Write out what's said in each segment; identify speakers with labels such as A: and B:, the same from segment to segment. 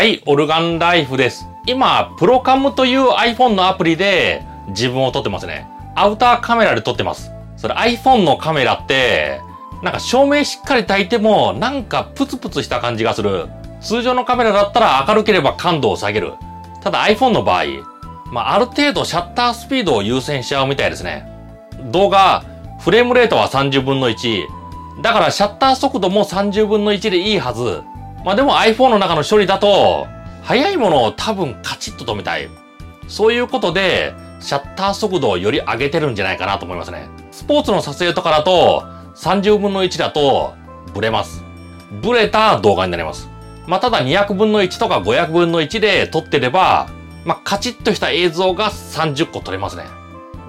A: はい、オルガンライフです。今、プロカムという iPhone のアプリで自分を撮ってますね。アウターカメラで撮ってます。それ iPhone のカメラって、なんか照明しっかり焚いても、なんかプツプツした感じがする。通常のカメラだったら明るければ感度を下げる。ただ iPhone の場合、まあ、ある程度シャッタースピードを優先しちゃうみたいですね。動画、フレームレートは30分の1。だからシャッター速度も30分の1でいいはず。まあでも iPhone の中の処理だと、早いものを多分カチッと止めたい。そういうことで、シャッター速度をより上げてるんじゃないかなと思いますね。スポーツの撮影とかだと、30分の1だと、ブレます。ブレた動画になります。まあ、ただ200分の1とか500分の1で撮ってれば、まあ、カチッとした映像が30個撮れますね。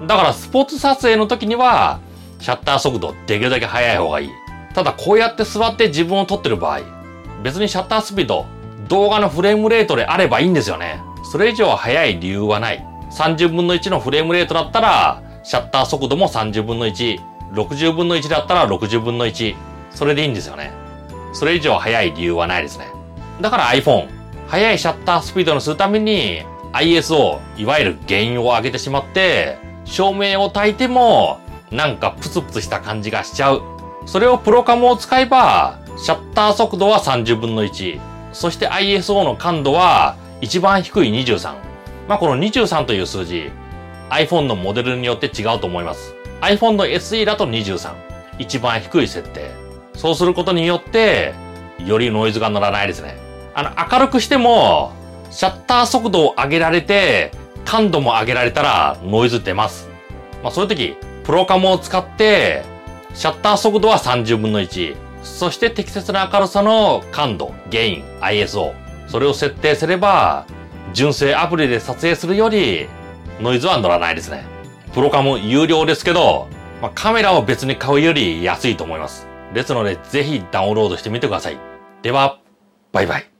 A: だからスポーツ撮影の時には、シャッター速度できるだけ速い方がいい。ただこうやって座って自分を撮ってる場合、別にシャッタースピード、動画のフレームレートであればいいんですよね。それ以上は速い理由はない。30分の1のフレームレートだったら、シャッター速度も30分の1、60分の1だったら60分の1。それでいいんですよね。それ以上速い理由はないですね。だから iPhone、速いシャッタースピードのするために ISO、いわゆる原因を上げてしまって、照明を焚いても、なんかプツプツした感じがしちゃう。それをプロカムを使えば、シャッター速度は30分の1。そして ISO の感度は一番低い23。まあ、この23という数字、iPhone のモデルによって違うと思います。iPhone の SE だと23。一番低い設定。そうすることによって、よりノイズが乗らないですね。あの、明るくしても、シャッター速度を上げられて、感度も上げられたらノイズ出ます。まあそういう時、プロカムを使って、シャッター速度は30分の1。そして適切な明るさの感度、ゲイン、ISO。それを設定すれば、純正アプリで撮影するより、ノイズは乗らないですね。プロカム有料ですけど、まあ、カメラを別に買うより安いと思います。ですので、ぜひダウンロードしてみてください。では、バイバイ。